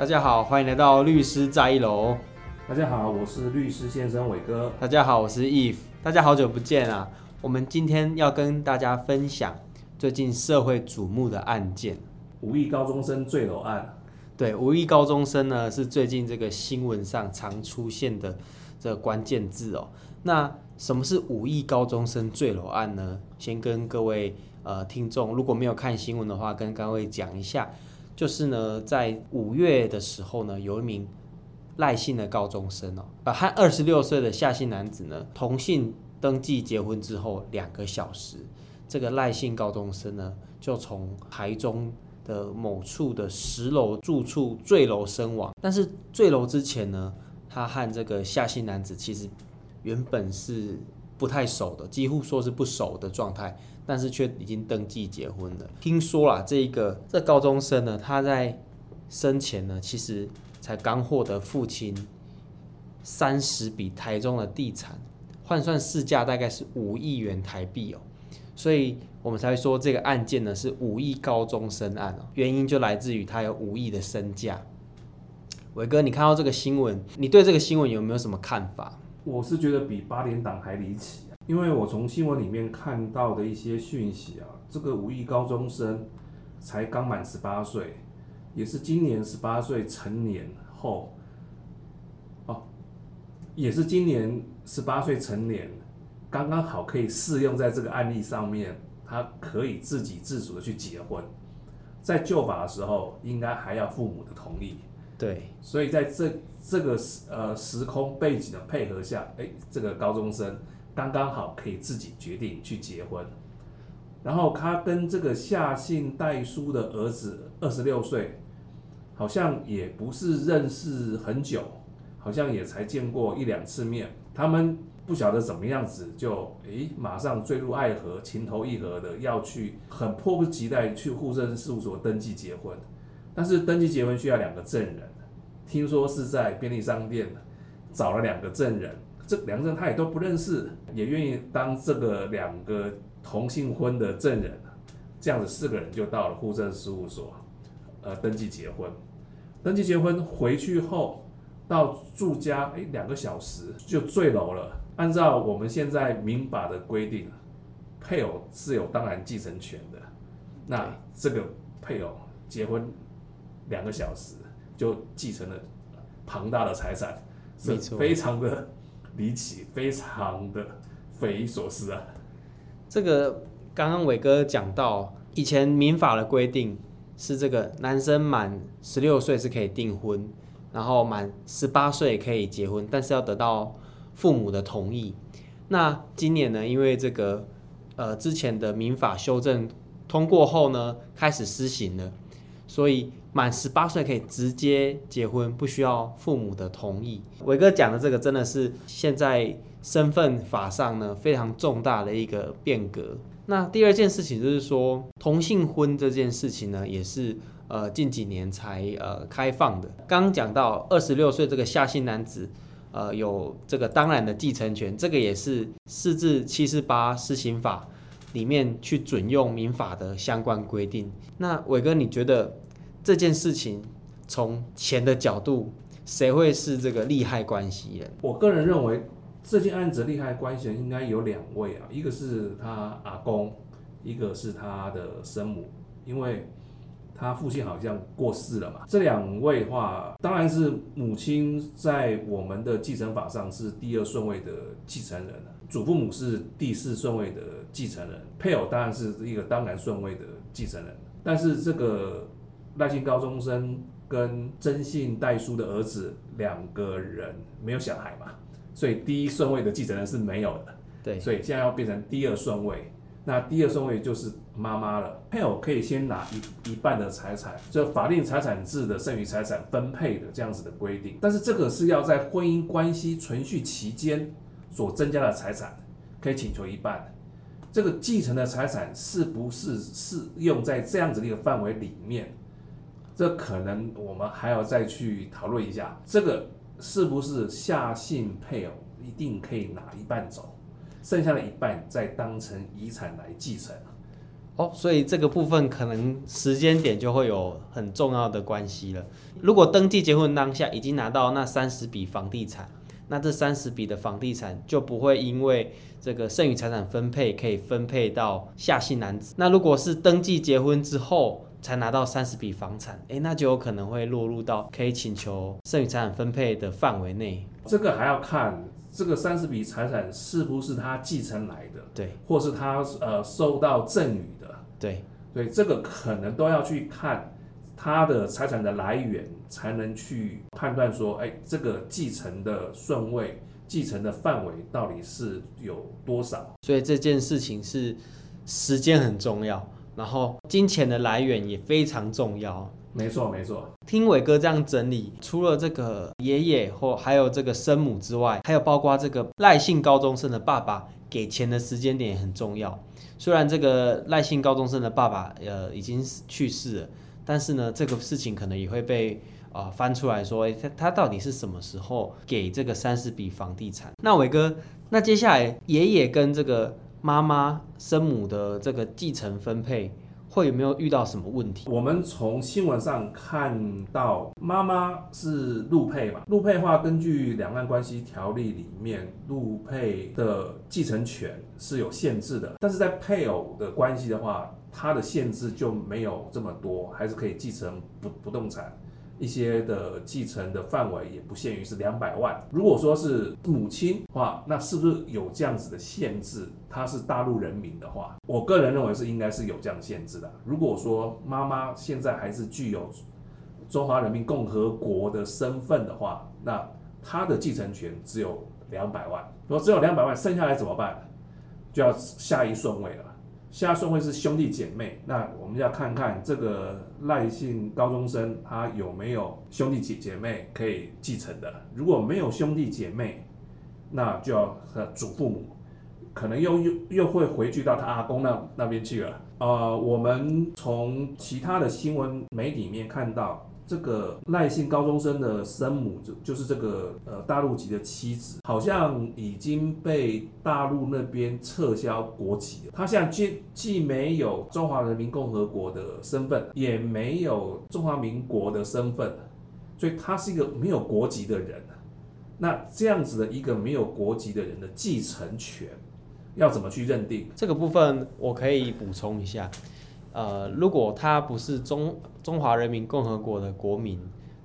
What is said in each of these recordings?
大家好，欢迎来到律师在一楼。大家好，我是律师先生伟哥。大家好，我是 Eve。大家好久不见啊！我们今天要跟大家分享最近社会瞩目的案件——五亿高中生坠楼案。对，五亿高中生呢是最近这个新闻上常出现的这个关键字哦。那什么是五亿高中生坠楼案呢？先跟各位呃听众，如果没有看新闻的话，跟各位讲一下。就是呢，在五月的时候呢，有一名赖姓的高中生哦，呃，和二十六岁的夏姓男子呢同姓登记结婚之后两个小时，这个赖姓高中生呢就从台中的某处的十楼住处坠楼身亡。但是坠楼之前呢，他和这个夏姓男子其实原本是不太熟的，几乎说是不熟的状态。但是却已经登记结婚了。听说啦，这一个这高中生呢，他在生前呢，其实才刚获得父亲三十笔台中的地产，换算市价大概是五亿元台币哦。所以我们才会说这个案件呢是五亿高中生案哦。原因就来自于他有五亿的身价。伟哥，你看到这个新闻，你对这个新闻有没有什么看法？我是觉得比八点档还离奇。因为我从新闻里面看到的一些讯息啊，这个五亿高中生才刚满十八岁，也是今年十八岁成年后，哦，也是今年十八岁成年，刚刚好可以适用在这个案例上面，他可以自给自足的去结婚，在旧法的时候应该还要父母的同意，对，所以在这这个时呃时空背景的配合下，哎，这个高中生。刚刚好可以自己决定去结婚，然后他跟这个夏姓代书的儿子二十六岁，好像也不是认识很久，好像也才见过一两次面。他们不晓得怎么样子就诶，马上坠入爱河，情投意合的要去，很迫不及待去户政事务所登记结婚。但是登记结婚需要两个证人，听说是在便利商店找了两个证人。这两个人他也都不认识，也愿意当这个两个同性婚的证人，这样子四个人就到了户政事务所，呃，登记结婚。登记结婚回去后到住家，哎，两个小时就坠楼了。按照我们现在民法的规定，配偶是有当然继承权的。那这个配偶结婚两个小时就继承了庞大的财产，是非常的。离奇，非常的匪夷所思啊！这个刚刚伟哥讲到，以前民法的规定是这个男生满十六岁是可以订婚，然后满十八岁可以结婚，但是要得到父母的同意。那今年呢，因为这个呃之前的民法修正通过后呢，开始施行了，所以。满十八岁可以直接结婚，不需要父母的同意。伟哥讲的这个真的是现在身份法上呢非常重大的一个变革。那第二件事情就是说，同性婚这件事情呢，也是呃近几年才呃开放的。刚刚讲到二十六岁这个夏姓男子，呃有这个当然的继承权，这个也是四至七十八施行法里面去准用民法的相关规定。那伟哥你觉得？这件事情从钱的角度，谁会是这个利害关系人？我个人认为，这件案子利害关系人应该有两位啊，一个是他阿公，一个是他的生母，因为他父亲好像过世了嘛。这两位的话，当然是母亲在我们的继承法上是第二顺位的继承人，祖父母是第四顺位的继承人，配偶当然是一个当然顺位的继承人，但是这个。赖姓高中生跟曾姓代书的儿子两个人没有小孩嘛，所以第一顺位的继承人是没有的。对，所以现在要变成第二顺位，那第二顺位就是妈妈了。配偶可以先拿一一半的财产，就法定财产制的剩余财产分配的这样子的规定。但是这个是要在婚姻关系存续期间所增加的财产，可以请求一半。这个继承的财产是不是适用在这样子的一个范围里面？这可能我们还要再去讨论一下，这个是不是夏姓配偶一定可以拿一半走，剩下的一半再当成遗产来继承？哦，所以这个部分可能时间点就会有很重要的关系了。如果登记结婚当下已经拿到那三十笔房地产，那这三十笔的房地产就不会因为这个剩余财产分配可以分配到夏姓男子。那如果是登记结婚之后才拿到三十笔房产，诶，那就有可能会落入到可以请求剩余财产分配的范围内。这个还要看这个三十笔财产是不是他继承来的，对，或是他呃受到赠与的，对，对，这个可能都要去看。他的财产的来源才能去判断说，哎，这个继承的顺位、继承的范围到底是有多少？所以这件事情是时间很重要，然后金钱的来源也非常重要。没错，没错。听伟哥这样整理，除了这个爷爷或还有这个生母之外，还有包括这个赖姓高中生的爸爸给钱的时间点也很重要。虽然这个赖姓高中生的爸爸呃已经去世了。但是呢，这个事情可能也会被啊、呃、翻出来说，诶，他他到底是什么时候给这个三十笔房地产？那伟哥，那接下来爷爷跟这个妈妈生母的这个继承分配，会有没有遇到什么问题？我们从新闻上看到，妈妈是陆配嘛，陆配的话，根据两岸关系条例里面，陆配的继承权是有限制的，但是在配偶的关系的话。它的限制就没有这么多，还是可以继承不不动产，一些的继承的范围也不限于是两百万。如果说是母亲的话，那是不是有这样子的限制？他是大陆人民的话，我个人认为是应该是有这样限制的。如果说妈妈现在还是具有中华人民共和国的身份的话，那她的继承权只有两百万。如果只有两百万，剩下来怎么办？就要下一顺位了。下顺位是兄弟姐妹，那我们要看看这个赖姓高中生他有没有兄弟姐姐妹可以继承的。如果没有兄弟姐妹，那就要和祖父母，可能又又又会回去到他阿公那那边去了。呃，我们从其他的新闻媒体里面看到。这个赖姓高中生的生母就就是这个呃大陆籍的妻子，好像已经被大陆那边撤销国籍了。他现在既既没有中华人民共和国的身份，也没有中华民国的身份，所以他是一个没有国籍的人。那这样子的一个没有国籍的人的继承权要怎么去认定？这个部分我可以补充一下。呃，如果他不是中中华人民共和国的国民，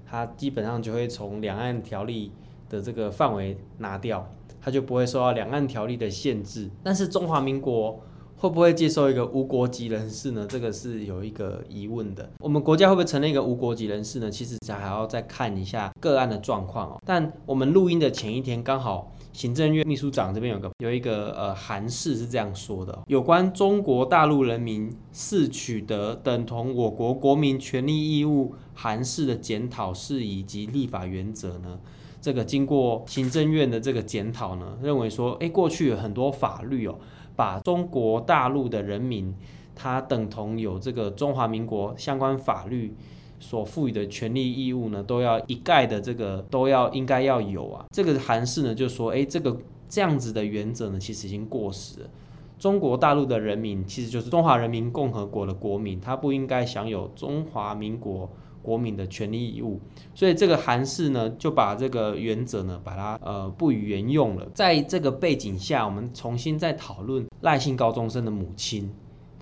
他基本上就会从两岸条例的这个范围拿掉，他就不会受到两岸条例的限制。但是中华民国会不会接受一个无国籍人士呢？这个是有一个疑问的。我们国家会不会成立一个无国籍人士呢？其实还要再看一下个案的状况哦。但我们录音的前一天刚好。行政院秘书长这边有个有一个呃函释是这样说的：有关中国大陆人民是取得等同我国国民权利义务函释的检讨事宜及立法原则呢，这个经过行政院的这个检讨呢，认为说，哎，过去有很多法律哦，把中国大陆的人民他等同有这个中华民国相关法律。所赋予的权利义务呢，都要一概的这个都要应该要有啊。这个函释呢就说，哎，这个这样子的原则呢，其实已经过时了。中国大陆的人民其实就是中华人民共和国的国民，他不应该享有中华民国国民的权利义务。所以这个函释呢，就把这个原则呢，把它呃不予沿用了。在这个背景下，我们重新再讨论赖姓高中生的母亲。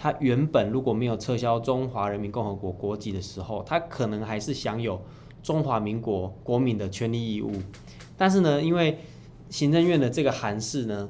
他原本如果没有撤销中华人民共和国国籍的时候，他可能还是享有中华民国国民的权利义务。但是呢，因为行政院的这个函释呢，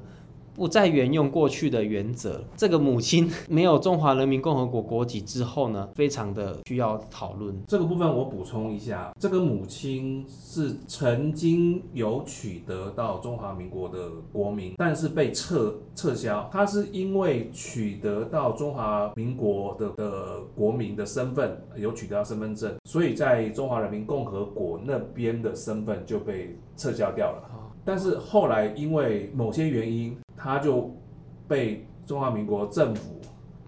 不再沿用过去的原则，这个母亲 没有中华人民共和国国籍之后呢，非常的需要讨论。这个部分我补充一下，这个母亲是曾经有取得到中华民国的国民，但是被撤撤销。她是因为取得到中华民国的的国民的身份，有取得到身份证，所以在中华人民共和国那边的身份就被撤销掉了。但是后来因为某些原因，他就被中华民国政府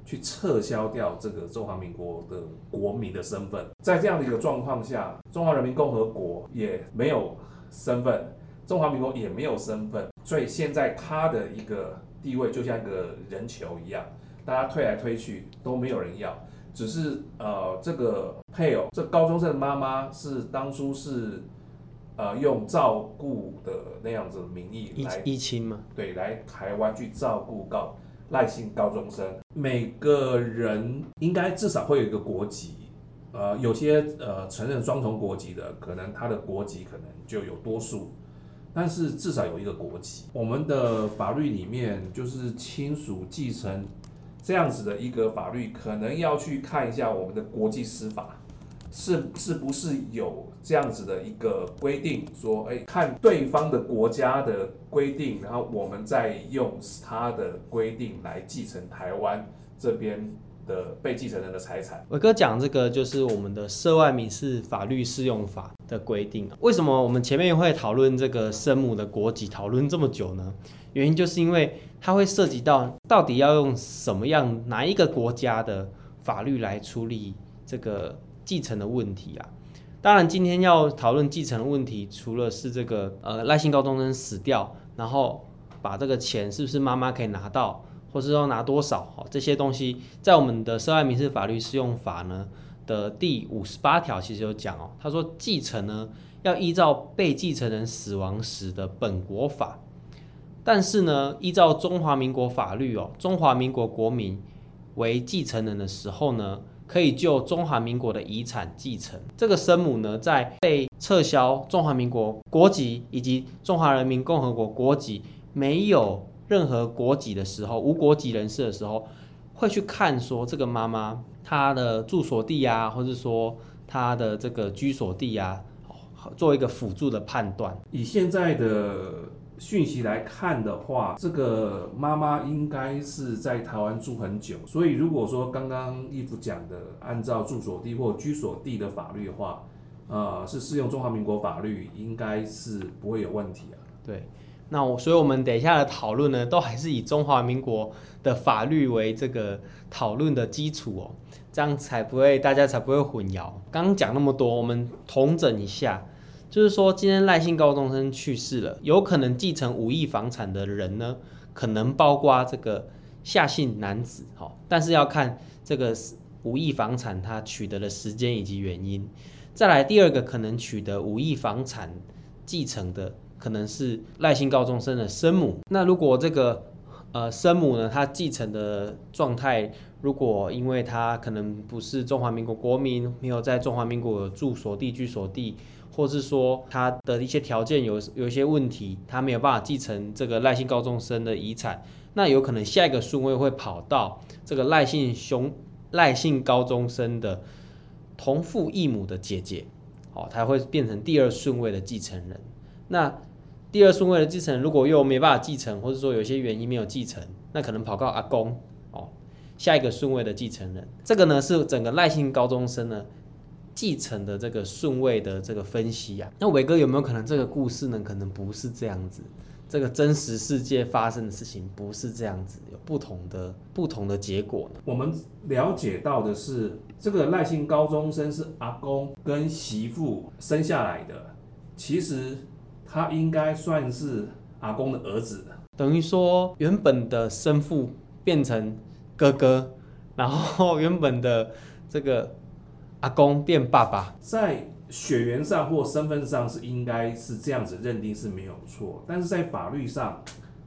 去撤销掉这个中华民国的国民的身份。在这样的一个状况下，中华人民共和国也没有身份，中华民国也没有身份，所以现在他的一个地位就像一个人球一样，大家推来推去都没有人要，只是呃这个配偶，这高中生的妈妈是当初是呃用照顾的那样子的名义来依亲吗？对，来台湾去照顾高赖姓高中生，每个人应该至少会有一个国籍。呃，有些呃承认双重国籍的，可能他的国籍可能就有多数，但是至少有一个国籍。我们的法律里面就是亲属继承这样子的一个法律，可能要去看一下我们的国际司法是是不是有这样子的一个规定，说，哎，看对方的国家的规定，然后我们再用他的规定来继承台湾这边。的被继承人的财产。伟哥讲这个就是我们的涉外民事法律适用法的规定。为什么我们前面会讨论这个生母的国籍，讨论这么久呢？原因就是因为它会涉及到到底要用什么样哪一个国家的法律来处理这个继承的问题啊。当然，今天要讨论继承的问题，除了是这个呃赖姓高中生死掉，然后把这个钱是不是妈妈可以拿到？或是说拿多少？哦，这些东西在我们的涉外民事法律适用法呢的第五十八条其实有讲哦。他说继承呢要依照被继承人死亡时的本国法，但是呢依照中华民国法律哦，中华民国国民为继承人的时候呢，可以就中华民国的遗产继承。这个生母呢在被撤销中华民国国籍以及中华人民共和国国籍没有。任何国籍的时候，无国籍人士的时候，会去看说这个妈妈她的住所地啊，或者说她的这个居所地啊，做一个辅助的判断。以现在的讯息来看的话，这个妈妈应该是在台湾住很久，所以如果说刚刚义父讲的，按照住所地或居所地的法律的话，呃，是适用中华民国法律，应该是不会有问题啊。对。那我，所以我们等一下的讨论呢，都还是以中华民国的法律为这个讨论的基础哦，这样才不会大家才不会混淆。刚刚讲那么多，我们统整一下，就是说今天赖姓高中生去世了，有可能继承五亿房产的人呢，可能包括这个夏姓男子，哈，但是要看这个五亿房产他取得的时间以及原因。再来第二个可能取得五亿房产继承的。可能是赖姓高中生的生母。那如果这个呃生母呢，她继承的状态，如果因为她可能不是中华民国国民，没有在中华民国住所地、居所地，或是说他的一些条件有有一些问题，他没有办法继承这个赖姓高中生的遗产，那有可能下一个顺位会跑到这个赖姓兄赖姓高中生的同父异母的姐姐，哦，他会变成第二顺位的继承人。那第二顺位的继承人如果又没办法继承，或者说有些原因没有继承，那可能跑到阿公哦，下一个顺位的继承人。这个呢是整个赖姓高中生呢继承的这个顺位的这个分析啊。那伟哥有没有可能这个故事呢？可能不是这样子，这个真实世界发生的事情不是这样子，有不同的不同的结果呢？我们了解到的是，这个赖姓高中生是阿公跟媳妇生下来的，其实。他应该算是阿公的儿子，等于说原本的生父变成哥哥，然后原本的这个阿公变爸爸，在血缘上或身份上是应该是这样子认定是没有错，但是在法律上，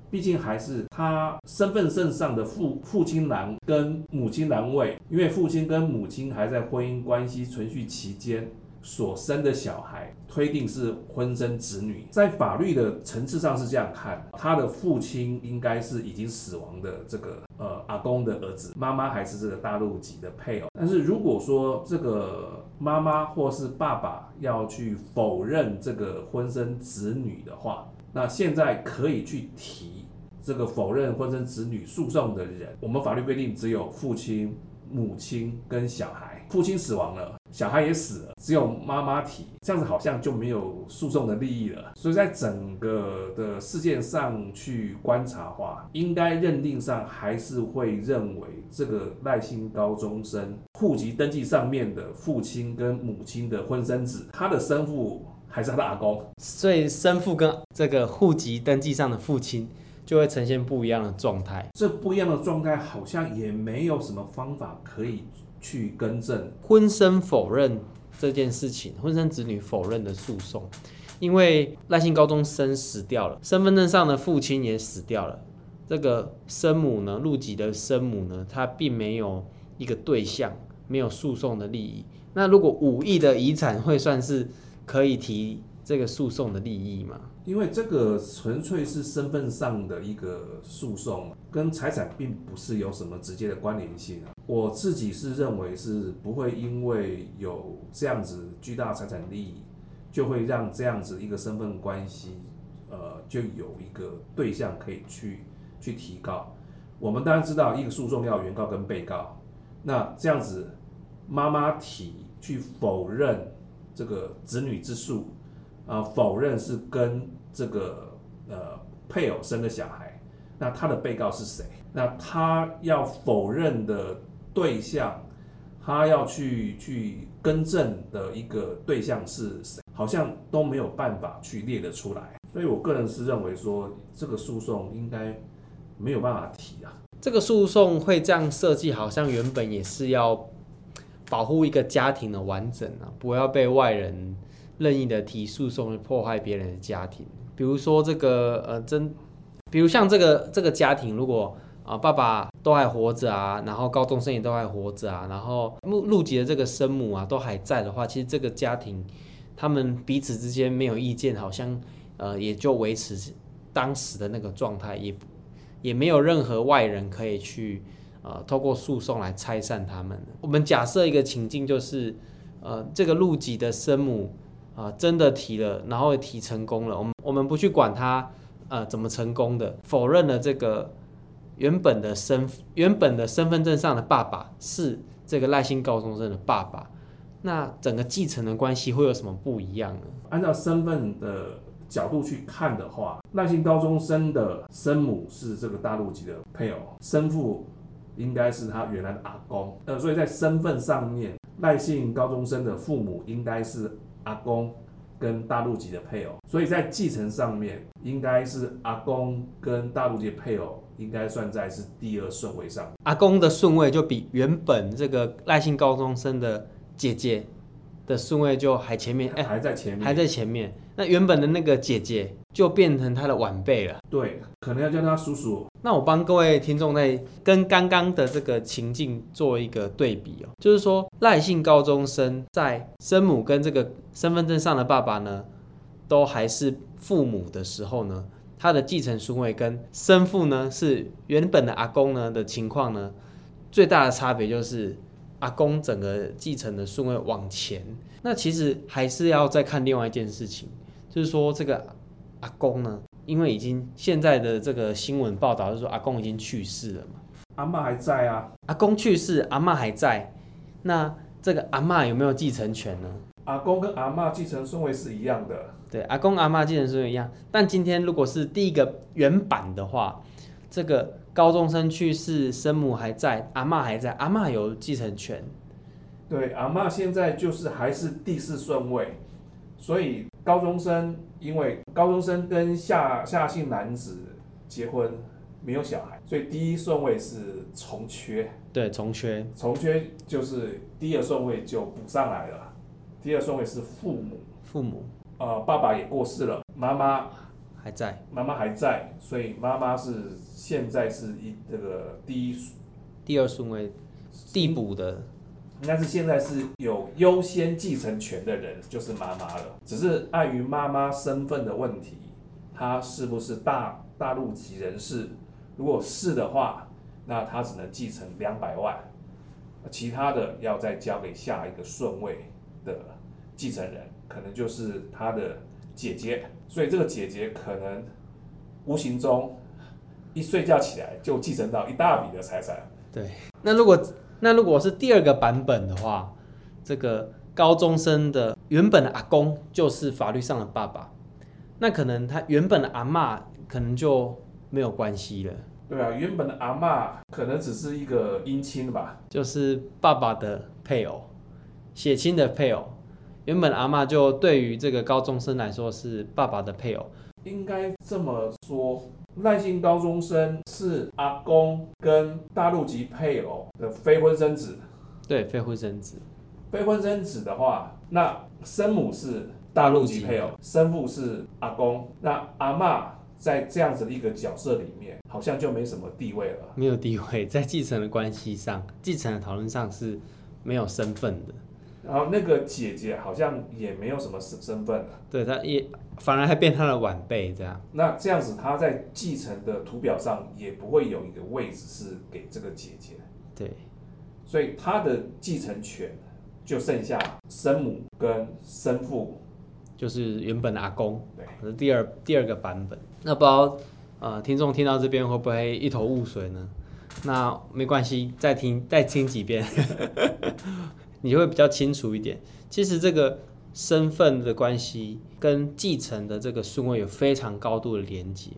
毕竟还是他身份证上的父父亲男跟母亲男位，因为父亲跟母亲还在婚姻关系存续期间。所生的小孩推定是婚生子女，在法律的层次上是这样看，他的父亲应该是已经死亡的这个呃阿公的儿子，妈妈还是这个大陆籍的配偶。但是如果说这个妈妈或是爸爸要去否认这个婚生子女的话，那现在可以去提这个否认婚生子女诉讼的人，我们法律规定只有父亲、母亲跟小孩，父亲死亡了。小孩也死了，只有妈妈提，这样子好像就没有诉讼的利益了。所以在整个的事件上去观察的话，应该认定上还是会认为这个赖姓高中生户籍登记上面的父亲跟母亲的婚生子，他的生父还是他的阿公。所以生父跟这个户籍登记上的父亲就会呈现不一样的状态。这不一样的状态好像也没有什么方法可以去更正。婚生否认这件事情，婚生子女否认的诉讼，因为赖姓高中生死掉了，身份证上的父亲也死掉了，这个生母呢，陆籍的生母呢，她并没有一个对象，没有诉讼的利益。那如果五亿的遗产会算是可以提这个诉讼的利益吗？因为这个纯粹是身份上的一个诉讼，跟财产并不是有什么直接的关联性啊。我自己是认为是不会因为有这样子巨大财产利益，就会让这样子一个身份关系，呃，就有一个对象可以去去提告。我们当然知道一个诉讼要原告跟被告，那这样子妈妈提去否认这个子女之诉，啊，否认是跟这个呃配偶生的小孩，那他的被告是谁？那他要否认的对象，他要去去更正的一个对象是谁？好像都没有办法去列得出来。所以我个人是认为说，这个诉讼应该没有办法提啊。这个诉讼会这样设计，好像原本也是要保护一个家庭的完整啊，不要被外人任意的提诉讼，破坏别人的家庭。比如说这个呃真，比如像这个这个家庭，如果啊、爸爸都还活着啊，然后高中生也都还活着啊，然后陆陆籍的这个生母啊都还在的话，其实这个家庭他们彼此之间没有意见，好像呃也就维持当时的那个状态，也也没有任何外人可以去呃透过诉讼来拆散他们。我们假设一个情境就是呃这个陆籍的生母。啊，真的提了，然后提成功了。我们我们不去管他，呃，怎么成功的，否认了这个原本的身原本的身份证上的爸爸是这个赖姓高中生的爸爸，那整个继承的关系会有什么不一样呢？按照身份的角度去看的话，赖姓高中生的生母是这个大陆籍的配偶，生父应该是他原来的阿公，呃，所以在身份上面，赖姓高中生的父母应该是。阿公跟大陆籍的配偶，所以在继承上面，应该是阿公跟大陆籍配偶应该算在是第二顺位上。阿公的顺位就比原本这个赖姓高中生的姐姐的顺位就还前面，哎，还在前面，还在前面。那原本的那个姐姐就变成他的晚辈了。对，可能要叫他叔叔。那我帮各位听众在跟刚刚的这个情境做一个对比哦，就是说赖姓高中生在生母跟这个身份证上的爸爸呢，都还是父母的时候呢，他的继承顺位跟生父呢是原本的阿公呢的情况呢，最大的差别就是阿公整个继承的顺位往前。那其实还是要再看另外一件事情。就是说，这个阿公呢，因为已经现在的这个新闻报道就是说阿公已经去世了嘛，阿嬷还在啊。阿公去世，阿嬷还在，那这个阿嬷有没有继承权呢？阿公跟阿嬷继承顺位是一样的。对，阿公阿嬷继承顺位一样，但今天如果是第一个原版的话，这个高中生去世，生母还在，阿嬷还在，阿嬷有继承权。对，阿嬷现在就是还是第四顺位。所以高中生因为高中生跟下下姓男子结婚没有小孩，所以第一顺位是从缺。对，从缺。从缺就是第二顺位就补上来了。第二顺位是父母。父母。呃，爸爸也过世了，妈妈还在。妈妈还在，所以妈妈是现在是一这个第一。第二顺位递补的。应该是现在是有优先继承权的人就是妈妈了，只是碍于妈妈身份的问题，她是不是大大陆籍人士？如果是的话，那她只能继承两百万，其他的要再交给下一个顺位的继承人，可能就是她的姐姐。所以这个姐姐可能无形中一睡觉起来就继承到一大笔的财产。对，那如果。那如果是第二个版本的话，这个高中生的原本的阿公就是法律上的爸爸，那可能他原本的阿嬷可能就没有关系了。对啊，原本的阿嬷可能只是一个姻亲吧，就是爸爸的配偶，血亲的配偶。原本阿嬷就对于这个高中生来说是爸爸的配偶。应该这么说，赖姓高中生是阿公跟大陆籍配偶的非婚生子。对，非婚生子。非婚生子的话，那生母是大陆籍配偶，生父是阿公，那阿嬷在这样子的一个角色里面，好像就没什么地位了。没有地位，在继承的关系上，继承的讨论上是没有身份的。然后那个姐姐好像也没有什么身身份了。对，她也反而还变他的晚辈这样。那这样子，他在继承的图表上也不会有一个位置是给这个姐姐。对，所以他的继承权。就剩下生母跟生父，就是原本的阿公，对，是第二第二个版本。那不知道呃，听众听到这边会不会一头雾水呢？那没关系，再听再听几遍，你就会比较清楚一点。其实这个身份的关系跟继承的这个顺位有非常高度的连接。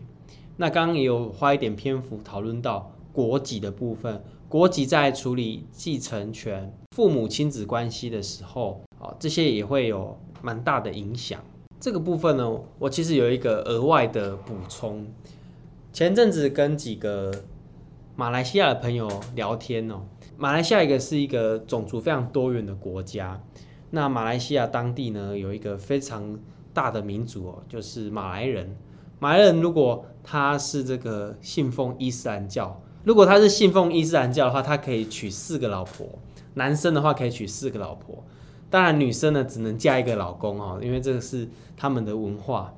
那刚刚也有花一点篇幅讨论到国籍的部分。国籍在处理继承权、父母亲子关系的时候，啊，这些也会有蛮大的影响。这个部分呢，我其实有一个额外的补充。前阵子跟几个马来西亚的朋友聊天哦，马来西亚一个是一个种族非常多元的国家。那马来西亚当地呢，有一个非常大的民族哦，就是马来人。马来人如果他是这个信奉伊斯兰教。如果他是信奉伊斯兰教的话，他可以娶四个老婆。男生的话可以娶四个老婆，当然女生呢只能嫁一个老公哦，因为这个是他们的文化。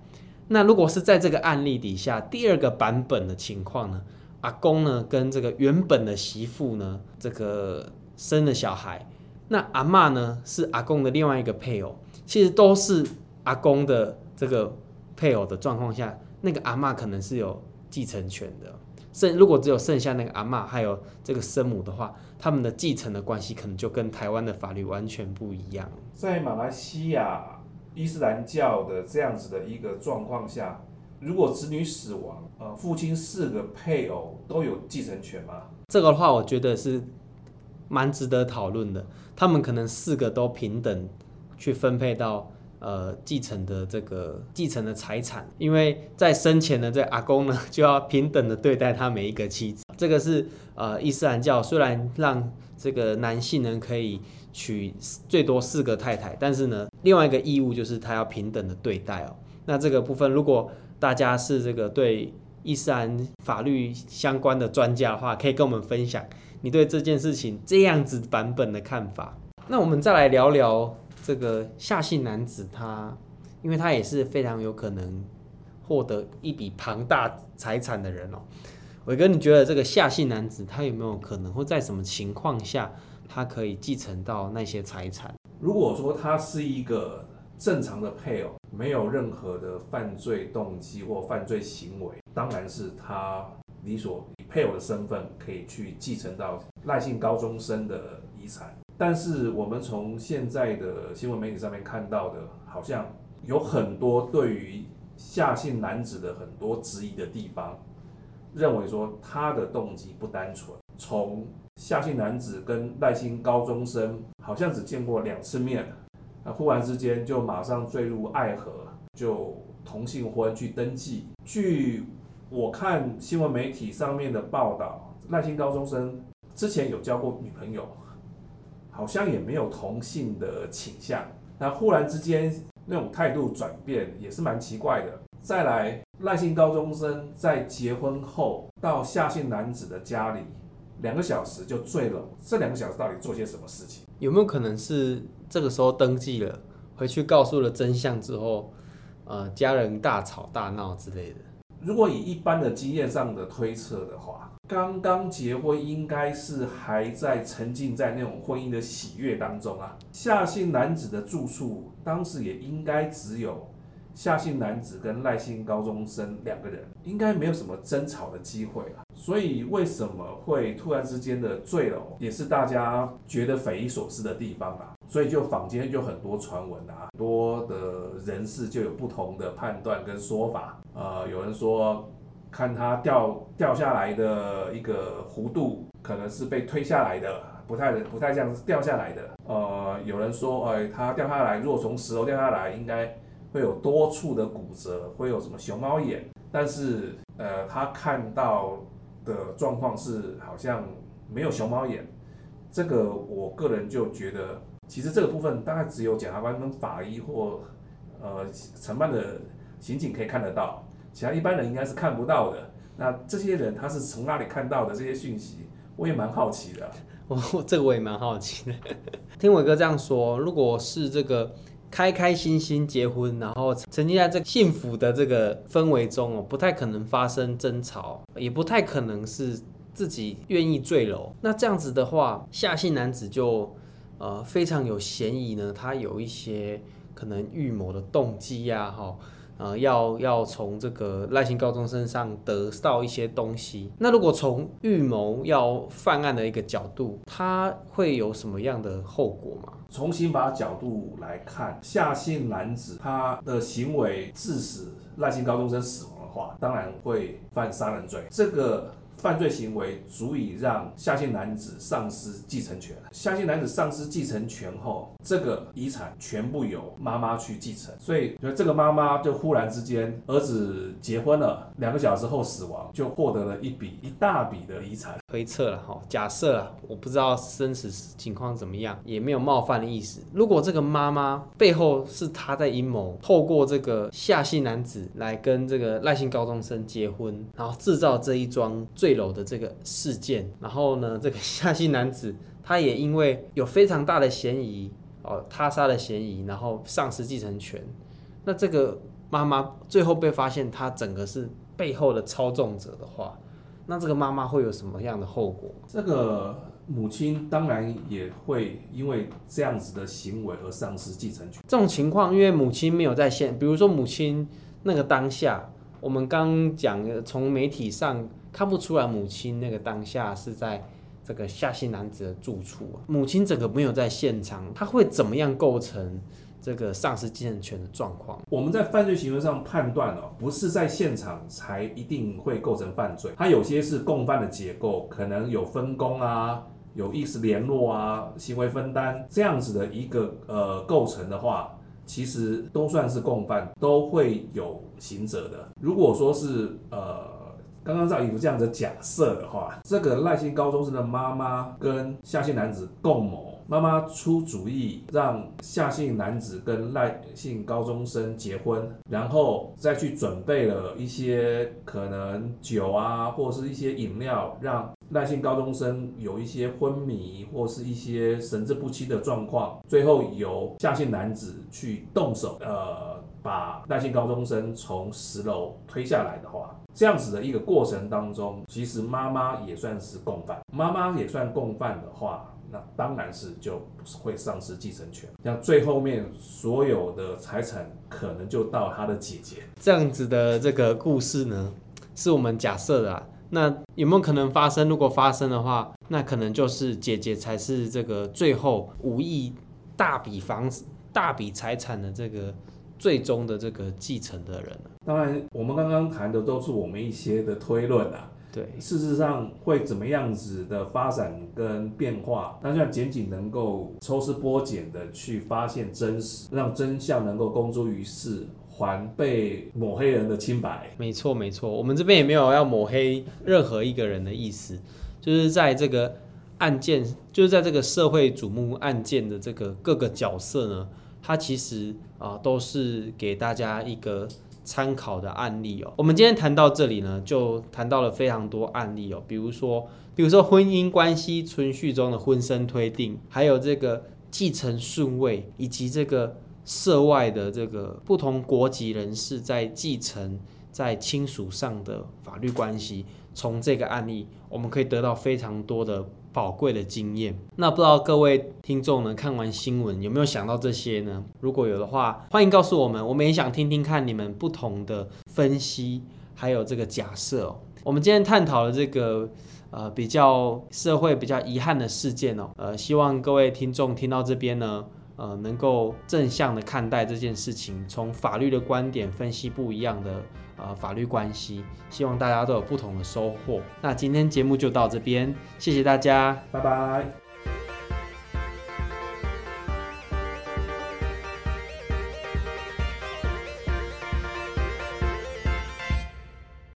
那如果是在这个案例底下，第二个版本的情况呢，阿公呢跟这个原本的媳妇呢，这个生了小孩，那阿嬷呢是阿公的另外一个配偶，其实都是阿公的这个配偶的状况下，那个阿嬷可能是有继承权的。剩如果只有剩下那个阿嬷还有这个生母的话，他们的继承的关系可能就跟台湾的法律完全不一样。在马来西亚伊斯兰教的这样子的一个状况下，如果子女死亡，呃，父亲四个配偶都有继承权吗？这个的话，我觉得是蛮值得讨论的。他们可能四个都平等去分配到。呃，继承的这个继承的财产，因为在生前的这阿公呢，就要平等的对待他每一个妻子。这个是呃伊斯兰教虽然让这个男性呢可以娶最多四个太太，但是呢，另外一个义务就是他要平等的对待哦。那这个部分，如果大家是这个对伊斯兰法律相关的专家的话，可以跟我们分享你对这件事情这样子版本的看法。那我们再来聊聊。这个夏姓男子他，因为他也是非常有可能获得一笔庞大财产的人哦。伟哥，你觉得这个夏姓男子他有没有可能，或在什么情况下他可以继承到那些财产？如果说他是一个正常的配偶，没有任何的犯罪动机或犯罪行为，当然是他你所以配偶的身份可以去继承到赖姓高中生的遗产。但是我们从现在的新闻媒体上面看到的，好像有很多对于夏姓男子的很多质疑的地方，认为说他的动机不单纯。从夏姓男子跟赖姓高中生好像只见过两次面，那忽然之间就马上坠入爱河，就同性婚去登记。据我看新闻媒体上面的报道，赖姓高中生之前有交过女朋友。好像也没有同性的倾向，那忽然之间那种态度转变也是蛮奇怪的。再来，赖姓高中生在结婚后到夏姓男子的家里两个小时就醉了，这两个小时到底做些什么事情？有没有可能是这个时候登记了，回去告诉了真相之后，呃，家人大吵大闹之类的？如果以一般的经验上的推测的话。刚刚结婚，应该是还在沉浸在那种婚姻的喜悦当中啊。夏姓男子的住处，当时也应该只有夏姓男子跟赖姓高中生两个人，应该没有什么争吵的机会啊。所以为什么会突然之间的坠楼，也是大家觉得匪夷所思的地方啊。所以就坊间就很多传闻啊，多的人士就有不同的判断跟说法。呃，有人说。看他掉掉下来的一个弧度，可能是被推下来的，不太不太像是掉下来的。呃，有人说，哎，他掉下来，如果从十楼掉下来，应该会有多处的骨折，会有什么熊猫眼，但是呃，他看到的状况是好像没有熊猫眼。这个我个人就觉得，其实这个部分大概只有检察官跟法医或呃承办的刑警可以看得到，其他一般人应该是看不到的。那这些人他是从哪里看到的这些讯息？我也蛮好奇的。我这个我也蛮好奇的。听伟哥这样说，如果是这个开开心心结婚，然后沉浸在这幸福的这个氛围中哦，不太可能发生争吵，也不太可能是自己愿意坠楼。那这样子的话，下姓男子就呃非常有嫌疑呢，他有一些可能预谋的动机呀，哈。呃，要要从这个赖姓高中生身上得到一些东西。那如果从预谋要犯案的一个角度，他会有什么样的后果吗？从刑法角度来看，夏姓男子他的行为致使赖姓高中生死亡的话，当然会犯杀人罪。这个。犯罪行为足以让下姓男子丧失继承权。下姓男子丧失继承权后，这个遗产全部由妈妈去继承。所以，这个妈妈就忽然之间，儿子结婚了，两个小时后死亡，就获得了一笔一大笔的遗产。推测了哈，假设啊，我不知道生死情况怎么样，也没有冒犯的意思。如果这个妈妈背后是她在阴谋，透过这个夏姓男子来跟这个赖姓高中生结婚，然后制造这一桩坠楼的这个事件，然后呢，这个 夏姓男子他也因为有非常大的嫌疑哦，他杀的嫌疑，然后丧失继承权。那这个妈妈最后被发现，她整个是背后的操纵者的话，那这个妈妈会有什么样的后果？这个母亲当然也会因为这样子的行为而丧失继承权。这种情况，因为母亲没有在现，比如说母亲那个当下，我们刚讲的从媒体上。看不出来母亲那个当下是在这个夏姓男子的住处啊，母亲整个没有在现场，他会怎么样构成这个丧失继承权的状况？我们在犯罪行为上判断哦，不是在现场才一定会构成犯罪，它有些是共犯的结构，可能有分工啊，有意识联络啊，行为分担这样子的一个呃构成的话，其实都算是共犯，都会有刑责的。如果说是呃。刚刚照以这样子假设的话，这个赖姓高中生的妈妈跟夏姓男子共谋，妈妈出主意让夏姓男子跟赖姓高中生结婚，然后再去准备了一些可能酒啊，或是一些饮料，让赖姓高中生有一些昏迷或是一些神志不清的状况，最后由夏姓男子去动手，呃，把赖姓高中生从十楼推下来的话。这样子的一个过程当中，其实妈妈也算是共犯。妈妈也算共犯的话，那当然是就会丧失继承权。像最后面所有的财产可能就到他的姐姐。这样子的这个故事呢，是我们假设的啊。那有没有可能发生？如果发生的话，那可能就是姐姐才是这个最后五亿大笔房子、大笔财产的这个。最终的这个继承的人，当然，我们刚刚谈的都是我们一些的推论啊。对，事实上会怎么样子的发展跟变化，那让检警能够抽丝剥茧的去发现真实，让真相能够公诸于世，还被抹黑人的清白。没错，没错，我们这边也没有要抹黑任何一个人的意思，就是在这个案件，就是在这个社会瞩目案件的这个各个角色呢。它其实啊、呃，都是给大家一个参考的案例哦。我们今天谈到这里呢，就谈到了非常多案例哦，比如说，比如说婚姻关系存续中的婚生推定，还有这个继承顺位，以及这个涉外的这个不同国籍人士在继承在亲属上的法律关系。从这个案例，我们可以得到非常多的。宝贵的经验。那不知道各位听众呢，看完新闻有没有想到这些呢？如果有的话，欢迎告诉我们，我们也想听听看你们不同的分析，还有这个假设哦。我们今天探讨了这个呃比较社会比较遗憾的事件哦，呃，希望各位听众听到这边呢，呃，能够正向的看待这件事情，从法律的观点分析不一样的。呃，法律关系，希望大家都有不同的收获。那今天节目就到这边，谢谢大家，拜拜。